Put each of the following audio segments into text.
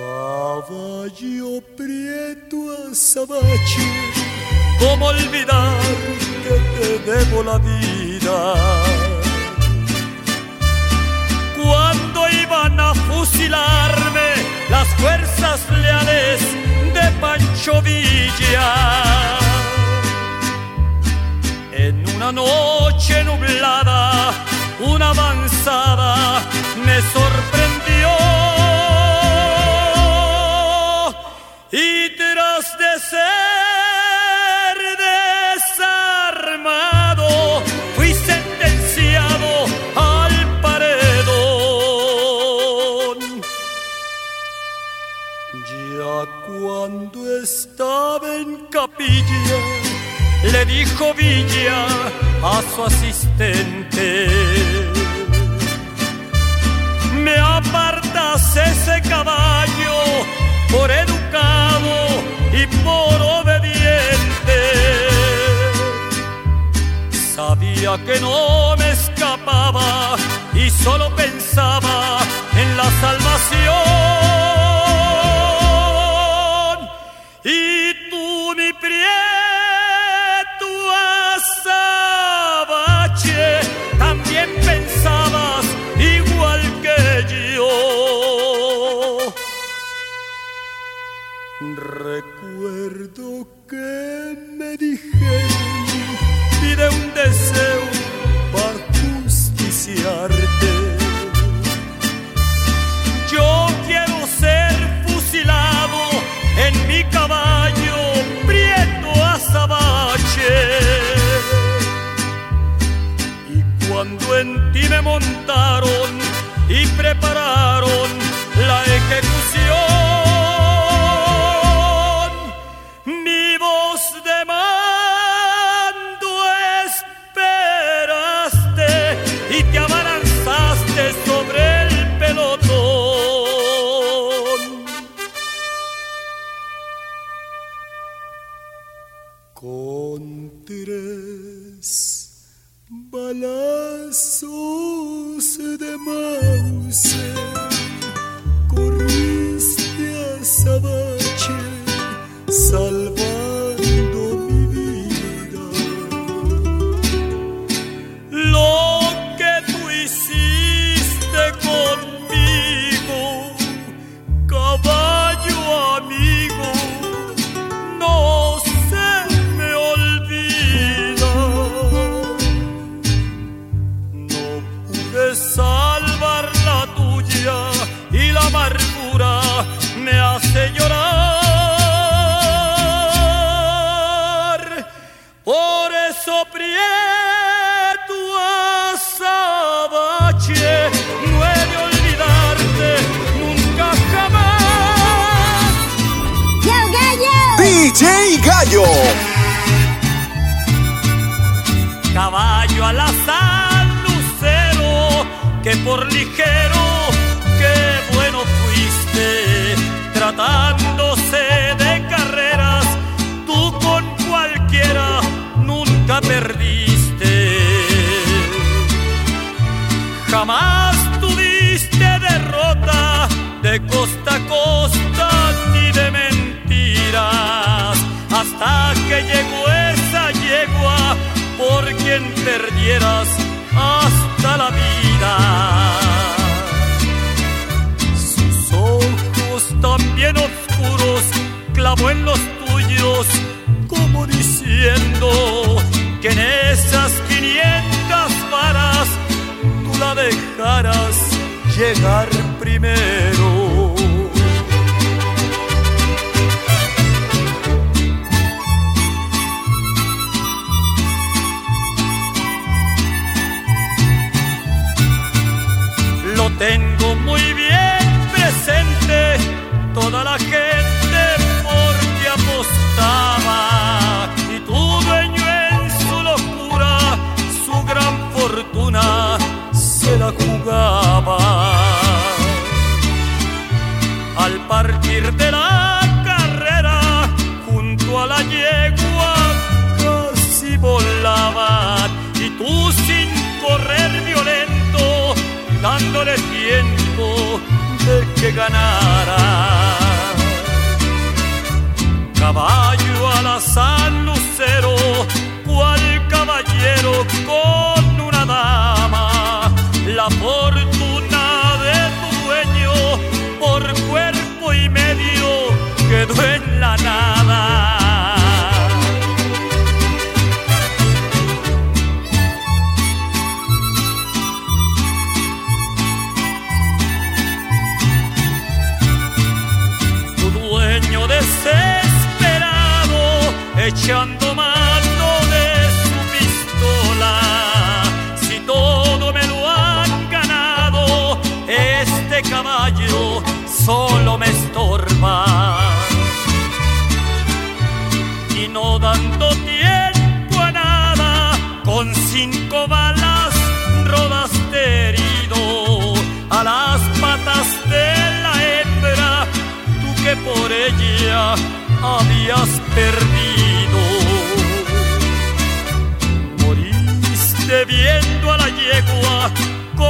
Caballo prieto azabache, ¿cómo olvidar que te debo la vida? Cuando iban a fusilarme las fuerzas leales de Pancho Villa. En una noche nublada, una avanzada me sorprendió. Capilla, le dijo Villa a su asistente. Me apartas ese caballo por educado y por obediente. Sabía que no me escapaba y solo pensaba Recuerdo que me dijeron, pide un deseo para justiciarte. Yo quiero ser fusilado en mi caballo prieto azabache. Y cuando en ti me montaron y prepararon la ejecución, Con tres balazos de Mauser corriste a Sabache salvando gallo! DJ Gallo. caballo al azar, lucero, que por ligero, perdieras hasta la vida. Sus ojos también oscuros clavó en los tuyos, como diciendo que en esas 500 varas tú la dejaras llegar primero. ganara. Caballo alazán lucero, cual caballero con echando mano de su pistola. Si todo me lo han ganado, este caballo solo me estorba. Y no dando tiempo a nada, con cinco balas rodaste herido a las patas de la hembra, tú que por ella habías perdido.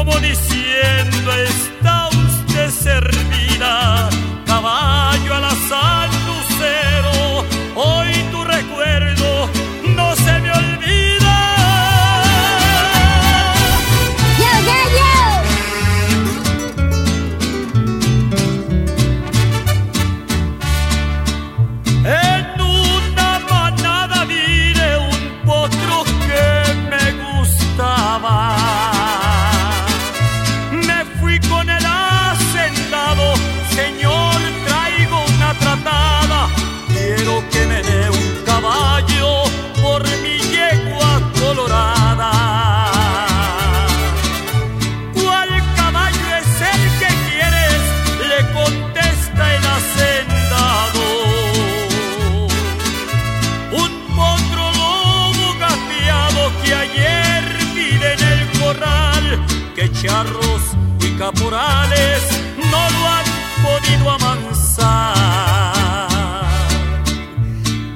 Como diciendo está usted servida, que charros y caporales no lo han podido amansar.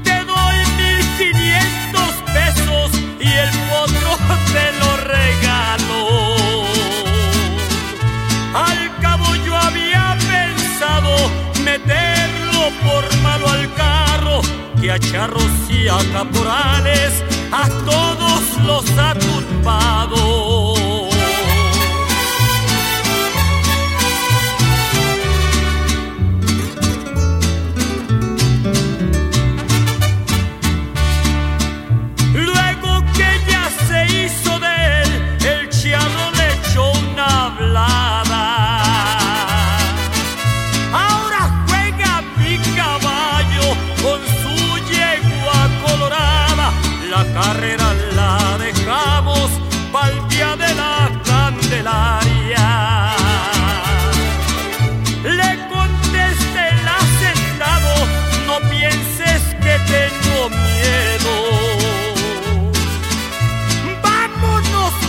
Te doy mil quinientos pesos y el potro te lo regalo. Al cabo yo había pensado meterlo por malo al carro, que a charros y a caporales a todos los ha turbado.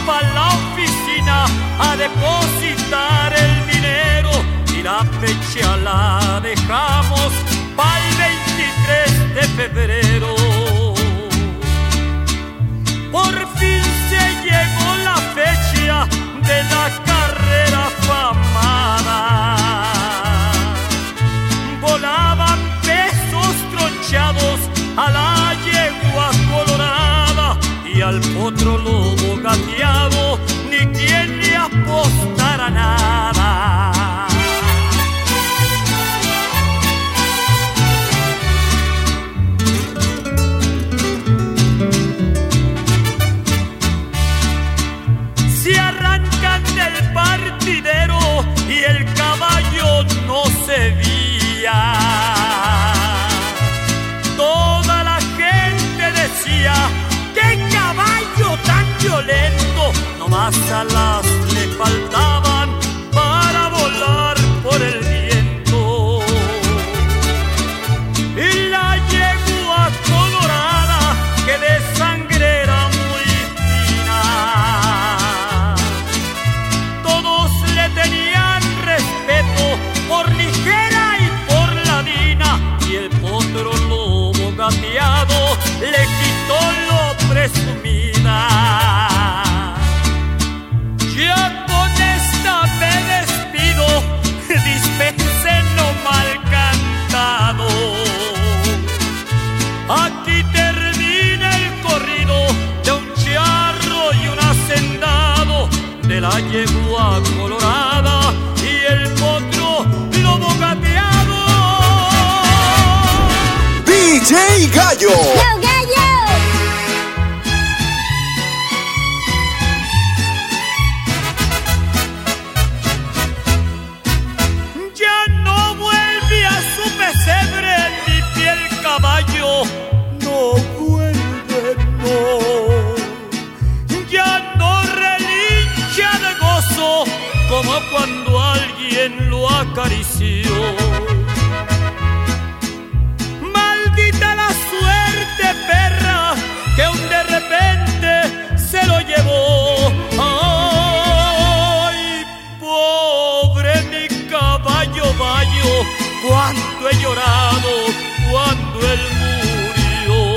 Vámonos para la oficina a depositar el dinero y la fecha la dejamos para el 23 de febrero. Por fin se llegó la fecha de la carrera famada. Volaban pesos tronchados a la yegua colorada y al potro lobo gateado, Shalom. la yegua colorada y el potro lobo gateado. DJ Gallo. cuánto he llorado cuando él murió.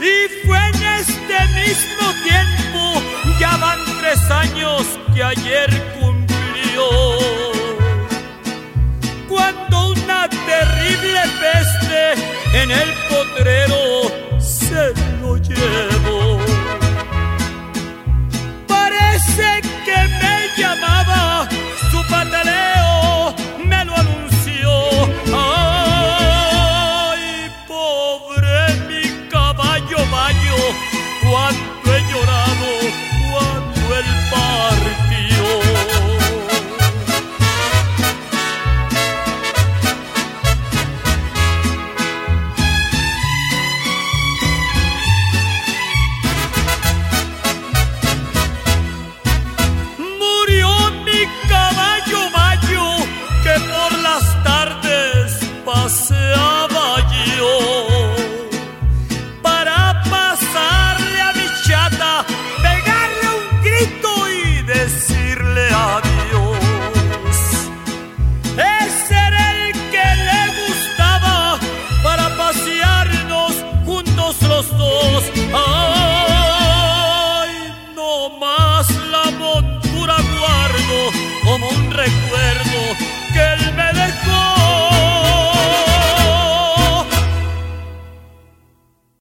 Y fue en este mismo tiempo, ya van tres años que ayer en el potrero se lo llevo.